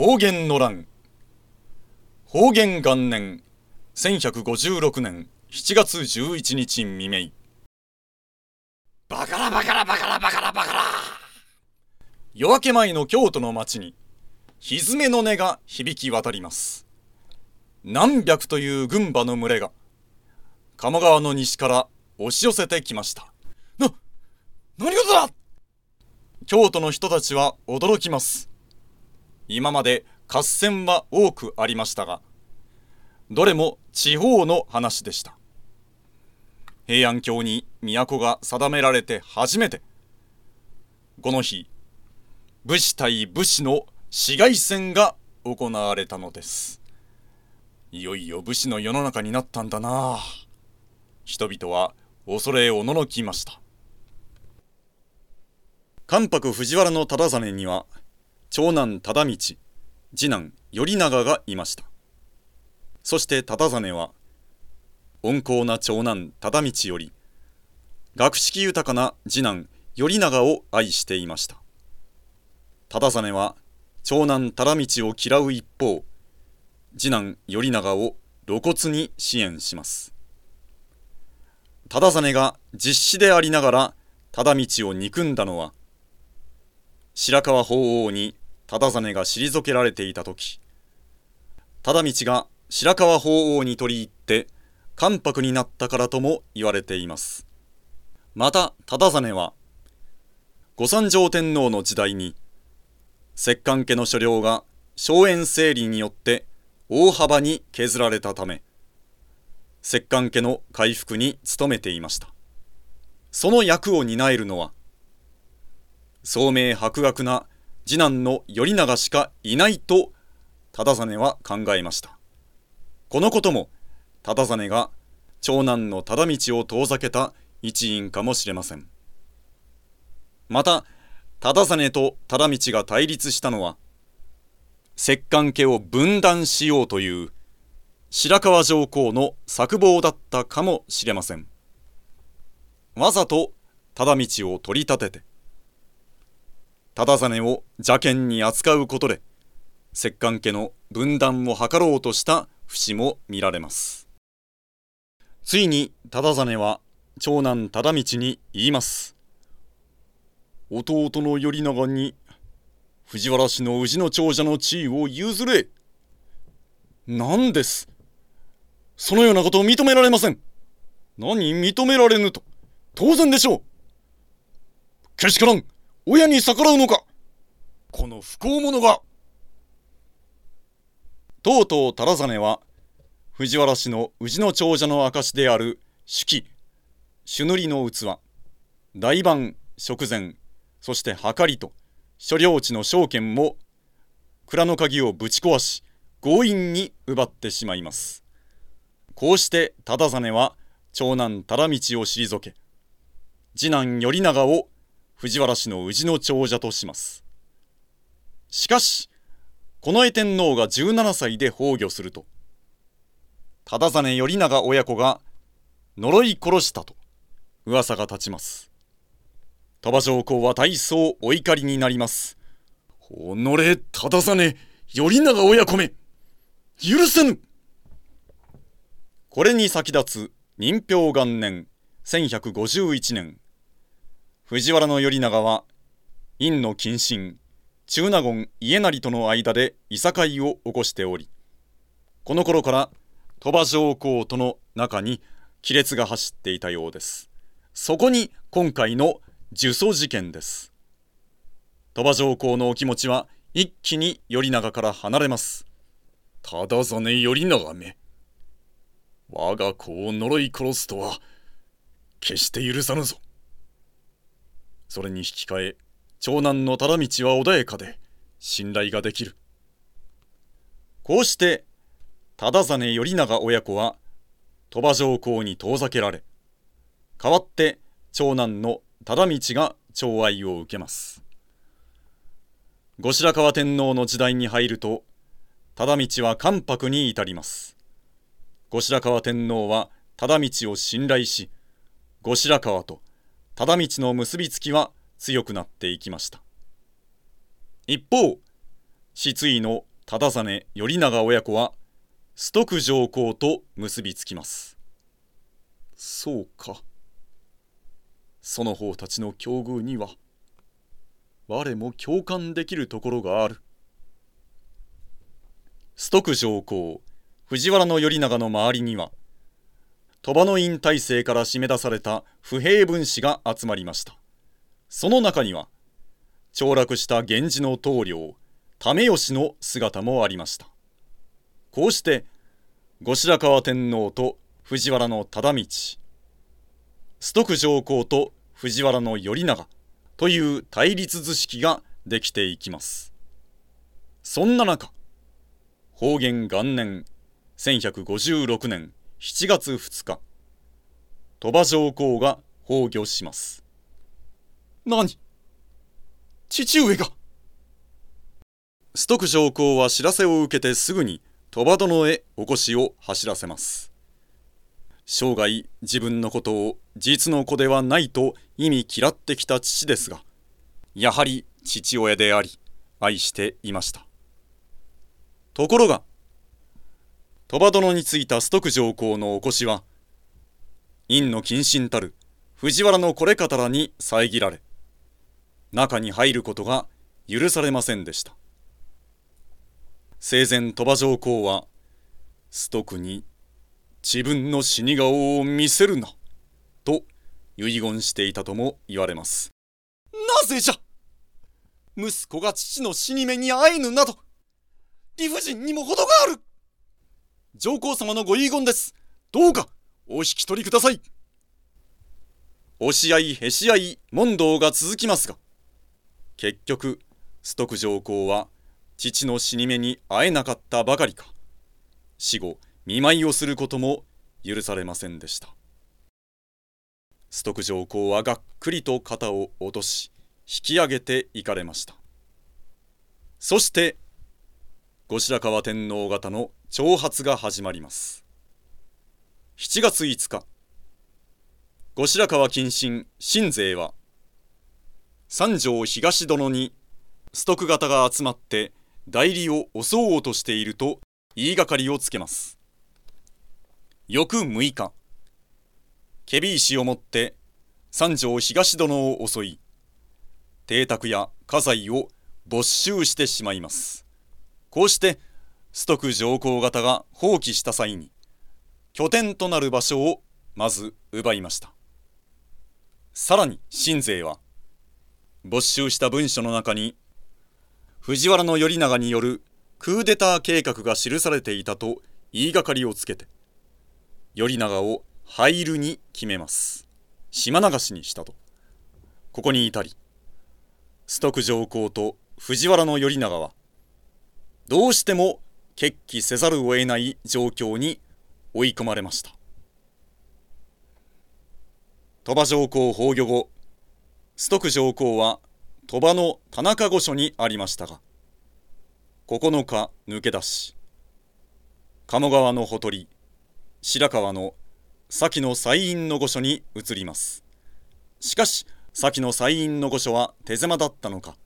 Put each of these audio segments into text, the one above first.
方言の乱。方言元年1156年7月11日未明。バカラバカラバカラバカラバカラ。夜明け前の京都の町に蹄の音が響き渡ります。何百という軍馬の群れが鴨川の西から押し寄せてきました。な何事だ!京都の人たちは驚きます。今まで合戦は多くありましたがどれも地方の話でした。平安京に都が定められて初めてこの日武士対武士の市街戦が行われたのです。いよいよ武士の世の中になったんだな。人々は恐れおののきました。関白藤原の忠真には長男忠道。次男頼長がいました。そして忠真は温厚な長男忠道より学識豊かな次男頼長を愛していました。忠真は長男忠道を嫌う一方次男頼長を露骨に支援します。忠真が実子でありながら忠道を憎んだのは白河法皇に忠真が退けられていた時忠道が白河法皇に取り入って関白になったからとも言われています。また忠真は御三条天皇の時代に摂関家の所領が荘園整理によって大幅に削られたため摂関家の回復に努めていました。その役を担えるのは聡明博学な次男の頼長しかいないと忠真は考えました。このことも忠真が長男の忠道を遠ざけた一因かもしれません。また忠真と忠道が対立したのは摂関家を分断しようという白河上皇の策謀だったかもしれません。わざと忠道を取り立てて忠真を邪険に扱うことで摂関家の分断を図ろうとした節も見られます。ついに忠真は長男忠道に言います。弟の頼長に藤原氏の氏の長者の地位を譲れ。何です。そのようなことを認められません。何認められぬと。当然でしょう。けしからん。親に逆らうのか？この不幸者が。とうとう忠真は藤原氏の氏の長者の証である手記朱塗りの器大盤食前そして計りと所領地の証券も蔵の鍵をぶち壊し強引に奪ってしまいます。こうして忠真は長男忠道を退け次男頼長を藤原氏の氏の長者とします。しかし近衛天皇が17歳で崩御すると忠真頼長親子が呪い殺したと噂が立ちます。鳥羽上皇は大層お怒りになります。己忠真頼長親子め許せぬ。これに先立つ任氷元年1151年藤原頼長は院の謹慎中納言家成との間でいさかいを起こしておりこの頃から鳥羽上皇との中に亀裂が走っていたようです。そこに今回の呪詛事件です。鳥羽上皇のお気持ちは一気に頼長から離れます。ただざね頼長め。我が子を呪い殺すとは決して許さぬぞ。それに引き換え長男の忠道は穏やかで信頼ができる。こうして忠真頼長親子は鳥羽上皇に遠ざけられ代わって長男の忠道が寵愛を受けます。後白河天皇の時代に入ると忠道は関白に至ります。後白河天皇は忠道を信頼し後白河と忠道の結びつきは強くなっていきました。一方失意の忠実頼長親子は崇徳上皇と結びつきます。そうか。その方たちの境遇には我も共感できるところがある。崇徳上皇藤原頼長の周りには鳥羽の院体制から締め出された不平分子が集まりました。その中には凋落した源氏の棟梁為義の姿もありました。こうして後白河天皇と藤原忠道崇徳上皇と藤原の頼長という対立図式ができていきます。そんな中方言元年1156年7月2日。鳥羽上皇が崩御します。何？父上が。崇徳上皇は知らせを受けてすぐに鳥羽殿へお越しを走らせます。生涯自分のことを実の子ではないと意味嫌ってきた父ですがやはり父親であり愛していました。ところが鳥羽殿についた崇徳上皇のお越しは院の謹慎たる藤原のこれ方らに遮られ中に入ることが許されませんでした。生前鳥羽上皇は崇徳に自分の死に顔を見せるなと遺言していたとも言われます。なぜじゃ息子が父の死に目に会えぬなど理不尽にも程がある。上皇様のご遺言です。どうかお引き取りください。押し合いへし合い問答が続きますが結局崇徳上皇は父の死に目に会えなかったばかりか死後見舞いをすることも許されませんでした。崇徳上皇はがっくりと肩を落とし引き上げていかれました。そして後白河天皇方の挑発が始まります。7月5日。後白河謹慎新勢は三条東殿にストック型が集まって代理を襲おうとしていると言いがかりをつけます。翌6日。ケビ石を持って三条東殿を襲い邸宅や家財を没収してしまいます。こうしてストク上皇方が放棄した際に拠点となる場所をまず奪いました。さらに新勢は没収した文書の中に藤原頼長によるクーデター計画が記されていたと言いがかりをつけて頼長を廃るに決めます。島流しにしたと。ここに至り崇徳上皇と藤原頼長はどうしても決起せざるを得ない状況に追い込まれました。鳥羽上皇崩御後崇徳上皇は鳥羽の田中御所にありましたが9日抜け出し鴨川のほとり白川の先の西院の御所に移ります。しかし先の西院の御所は手狭だったのか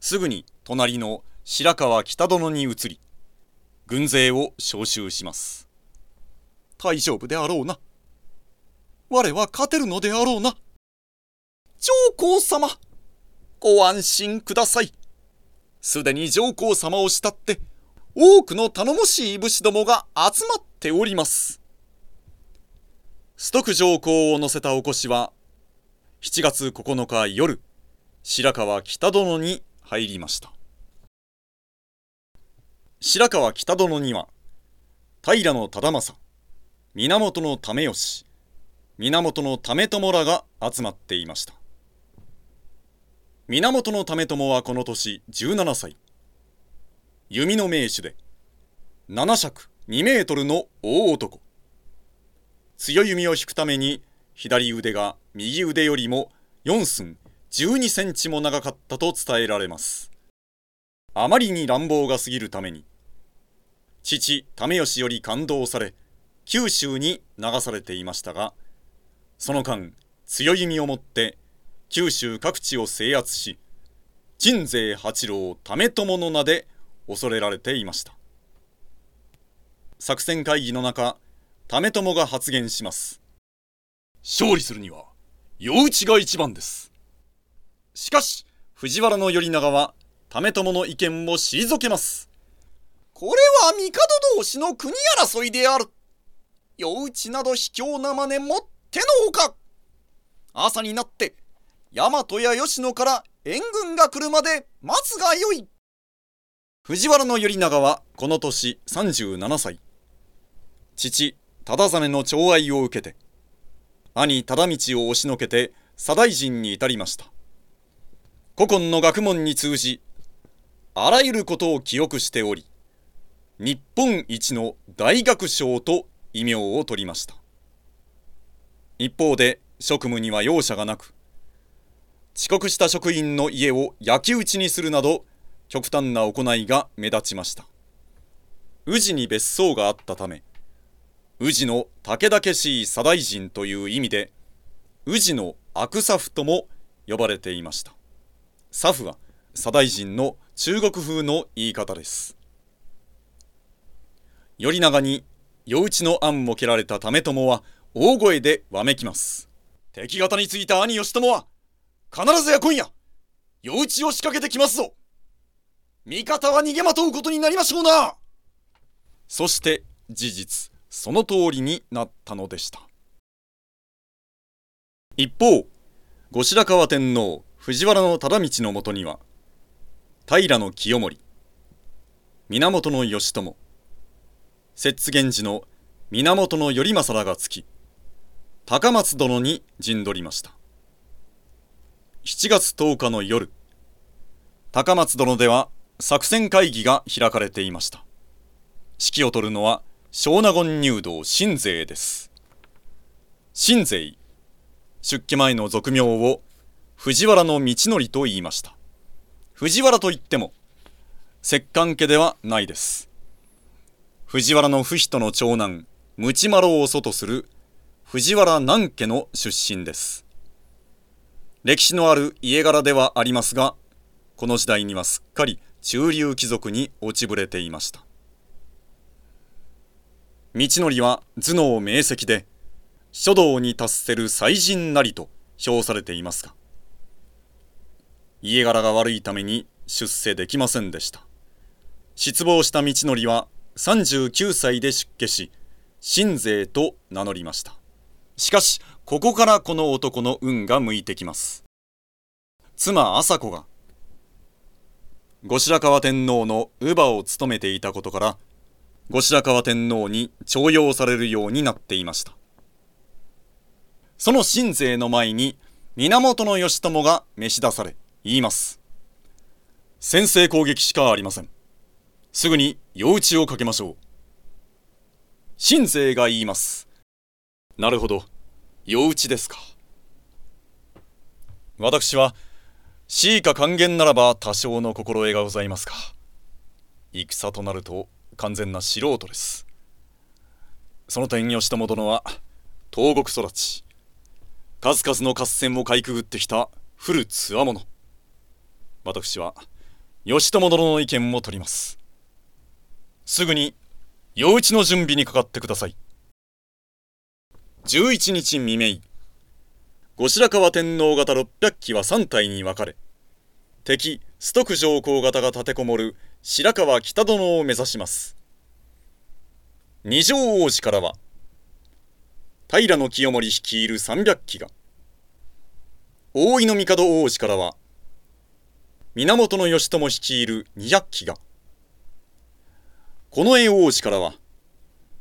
すぐに隣の白川北殿に移り軍勢を召集します。大丈夫であろうな。我は勝てるのであろうな。上皇様ご安心ください。すでに上皇様を慕って多くの頼もしい武士どもが集まっております。崇徳上皇を乗せたお越しは7月9日夜白川北殿に入りました。白川北殿には平忠政源為義源為朝らが集まっていました。源為朝はこの年17歳。弓の名手で7尺2メートルの大男。強弓を引くために左腕が右腕よりも4寸12センチも長かったと伝えられます。あまりに乱暴が過ぎるために父為義より感動され九州に流されていましたがその間強弓をもって九州各地を制圧し鎮西八郎為朝の名で恐れられていました。作戦会議の中為朝が発言します。勝利するには夜討ちが一番です。しかし藤原頼長は為朝の意見を退けます。これは帝同士の国争いである。夜討ちなど卑怯な真似もってのほか朝になって大和や吉野から援軍が来るまで待つがよい。藤原頼長はこの年37歳。父忠真の寵愛を受けて兄忠道を押しのけて左大臣に至りました。古今の学問に通じあらゆることを記憶しており日本一の大学賞と異名を取りました。一方で職務には容赦がなく遅刻した職員の家を焼き討ちにするなど極端な行いが目立ちました。宇治に別荘があったため宇治の武田しい左大臣という意味で宇治の悪サフとも呼ばれていました。サフは左大臣の中国風の言い方です。頼長に夜討ちの案も蹴られた為朝は大声でわめきます。敵方についた兄義朝は必ずや今夜夜討ちを仕掛けてきますぞ。味方は逃げまとうことになりましょうな。そして事実その通りになったのでした。一方後白河天皇藤原忠道のもとには平清盛源義朝摂津源氏の源頼政らがつき高松殿に陣取りました。7月10日の夜高松殿では作戦会議が開かれていました。指揮を執るのは小納言入道新勢です。新勢出家前の俗名を藤原道則と言いました。藤原といっても摂関家ではないです。藤原の不人の長男鞭丸を祖とする藤原南家の出身です。歴史のある家柄ではありますがこの時代にはすっかり中流貴族に落ちぶれていました。道則は頭脳明晰で書道に達せる才人なりと評されていますが家柄が悪いために出世できませんでした。失望した道則は39歳で出家し新勢と名乗りました。しかしここからこの男の運が向いてきます。妻朝子が後白河天皇の乳母を務めていたことから後白河天皇に重用されるようになっていました。その新勢の前に源義朝が召し出され言います。先制攻撃しかありません。すぐに夜討ちをかけましょう。新勢が言います。なるほど。夜討ちですか。私は死以下還元ならば多少の心得がございますか。戦となると完全な素人です。その点義朝殿は東国育ち。数々の合戦をかいくぐってきた古つわもの私は義朝殿の意見を取ります。すぐに夜討ちの準備にかかってください。11日未明後白河天皇方600機は3体に分かれ敵崇徳上皇方が立てこもる白河北殿を目指します。二条王子からは平清盛率いる300機が大井の帝王子からは源義朝率いる200機が近衛王子からは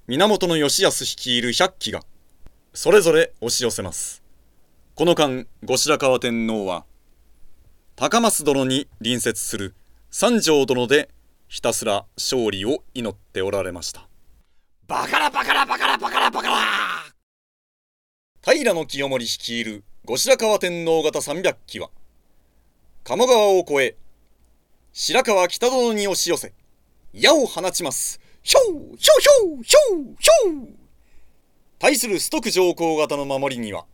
源義康率いる100機がそれぞれ押し寄せます。この間後白河天皇は高松殿に隣接する三条殿でひたすら勝利を祈っておられました。バカラバカラバカラバカラバカラ。平清盛率いる後白河天皇方300機は鴨川を越え白河北殿に押し寄せ矢を放ちます。ひょうひょうひょうひょうひょう。対する崇徳上皇方の守りには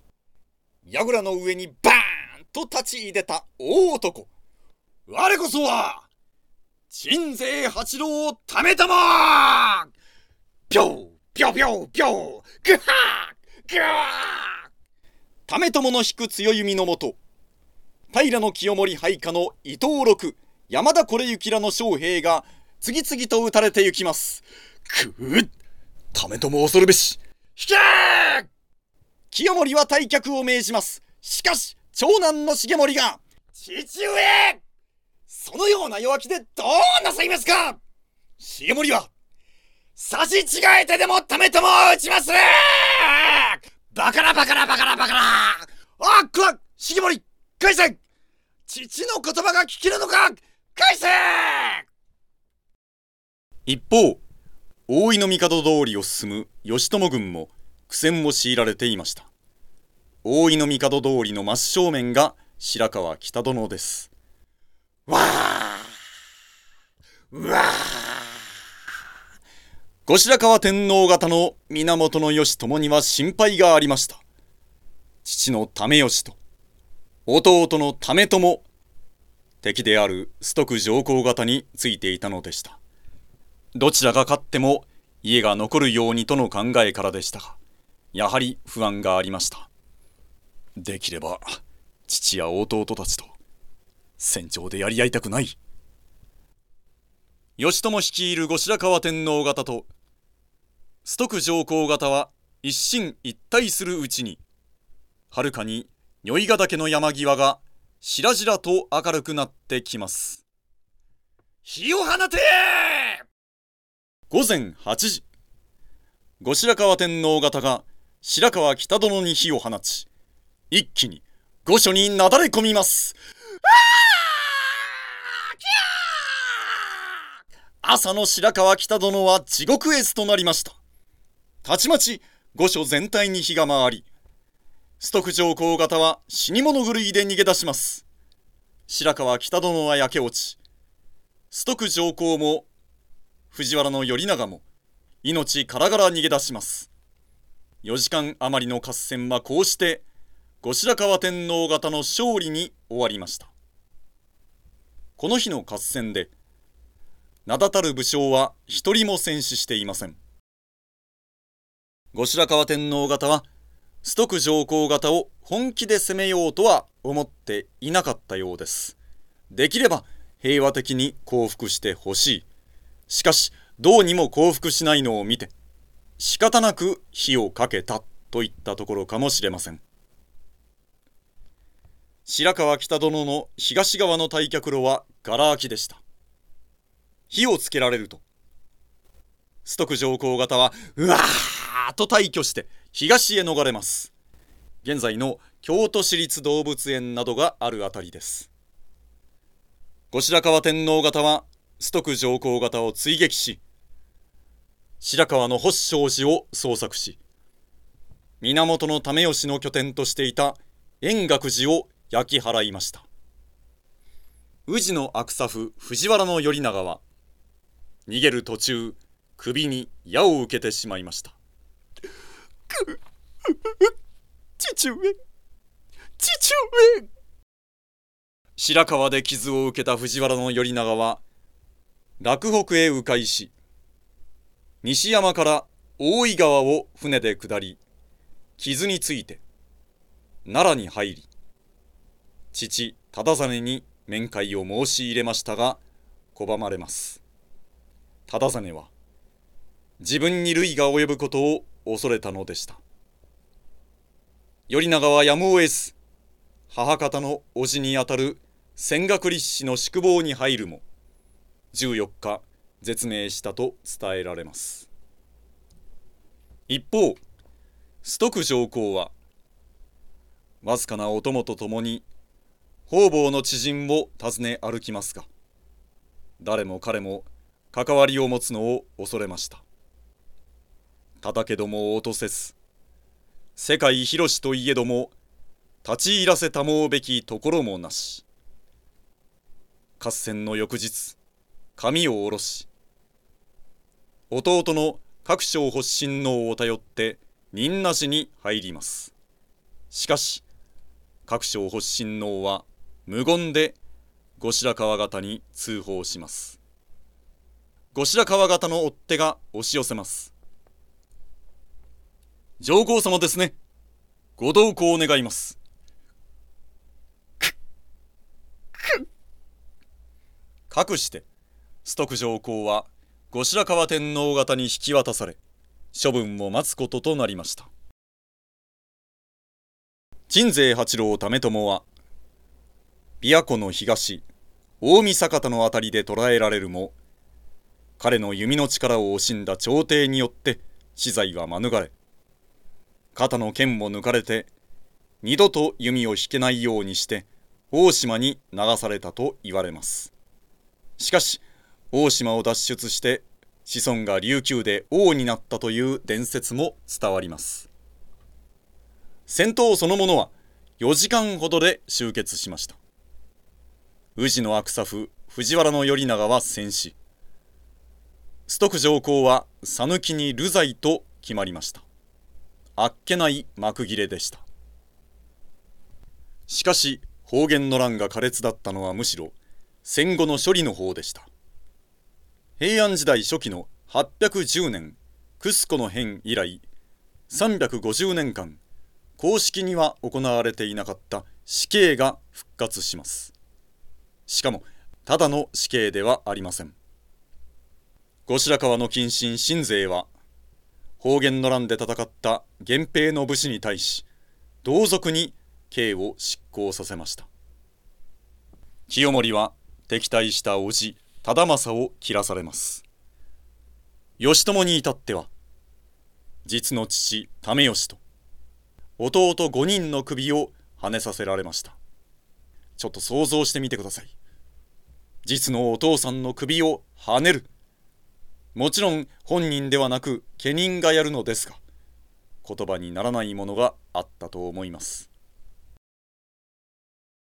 櫓の上にバーンと立ち入れた大男。我こそは鎮西八郎ためたまぴょうぴょうぴょうぴょう。ぐはーぐわためともの引く強弓のもと平清盛配下の伊藤六山田これゆきらの将兵が次々と撃たれて行きます。くうためとも恐るべし。引け清盛は退却を命じます。しかし長男の重盛が父上！そのような弱気でどうなさいますか？重盛は差し違えてでもためとも撃ちますバカなバカなバカなバカな！あっくら！重盛返せ！父の言葉が聞けるのか？返せ一方大井の帝通りを進む義朝軍も苦戦を強いられていました。大井の帝通りの真正面が白川北殿です。わあわあ後白河天皇方の源義朝には心配がありました。父の為義と弟の為朝敵である崇徳上皇方についていたのでした。どちらが勝っても家が残るようにとの考えからでしたがやはり不安がありました。できれば父や弟たちと戦場でやり合いたくない。義朝率いる後白河天皇方と崇徳上皇方は一心一体するうちにはるかに如意ヶ岳の山際がしらじらと明るくなってきます。火を放て!午前8時。後白河天皇方が白河北殿に火を放ち一気に御所になだれ込みます。朝の白河北殿は地獄絵図となりました。たちまち御所全体に火が回り崇徳上皇方は死に物狂いで逃げ出します。白河北殿は焼け落ち崇徳上皇も藤原頼長も命からがら逃げ出します。4時間余りの合戦はこうして後白河天皇方の勝利に終わりました。この日の合戦で名だたる武将は一人も戦死していません。後白河天皇方は崇徳上皇方を本気で攻めようとは思っていなかったようです。できれば平和的に降伏してほしい。しかしどうにも降伏しないのを見て仕方なく火をかけたといったところかもしれません。白川北殿の東側の退却路はがら空きでした。火をつけられると崇徳上皇方はうわーと退去して東へ逃れます。現在の京都市立動物園などがあるあたりです。後白河天皇方は崇徳上皇方を追撃し白河の発祥寺を捜索し源為義の拠点としていた円覚寺を焼き払いました。宇治の悪作夫藤原頼長は逃げる途中首に矢を受けてしまいました。父上父上。白川で傷を受けた藤原頼長は洛北へ迂回し西山から大井川を船で下り傷について奈良に入り父忠真に面会を申し入れましたが拒まれます。忠真は自分に類が及ぶことを恐れたのでした。頼長はやむを得ず母方の叔父にあたる泉岳立氏の宿坊に入るも14日絶命したと伝えられます。一方崇徳上皇はわずかなお供と共に方々の知人を訪ね歩きますが誰も彼も関わりを持つのを恐れました。叩けども落とせず世界広しといえども立ち入らせたもうべきところもなし。合戦の翌日髪を下ろし弟の各省発信能を頼って仁なしに入ります。しかし各省発信能は無言で後白河方に通報します。後白河方の追っ手が押し寄せます。上皇様ですね。ご同行願います。かくして崇徳上皇は後白河天皇方に引き渡され処分を待つこととなりました。鎮西八郎為朝は琵琶湖の東近江酒田の辺りで捕らえられるも彼の弓の力を惜しんだ朝廷によって死罪は免れ肩の剣も抜かれて二度と弓を引けないようにして大島に流されたと言われます。しかし大島を脱出して子孫が琉球で王になったという伝説も伝わります。戦闘そのものは4時間ほどで終結しました。宇治の悪さ府藤原頼長は戦死。崇徳上皇は讃岐に流罪と決まりました。あっけない幕切れでした。しかし方言の乱が苛烈だったのはむしろ戦後の処理の方でした。平安時代初期の810年クスコの変以来350年間公式には行われていなかった死刑が復活します。しかもただの死刑ではありません。後白河の近親新勢は方言の乱で戦った源平の武士に対し同族に刑を執行させました。清盛は敵対した叔父忠政を切らされます。義朝に至っては実の父為義と弟5人の首をはねさせられました。ちょっと想像してみてください。実のお父さんの首をはねる。もちろん本人ではなく家人がやるのですが言葉にならないものがあったと思います。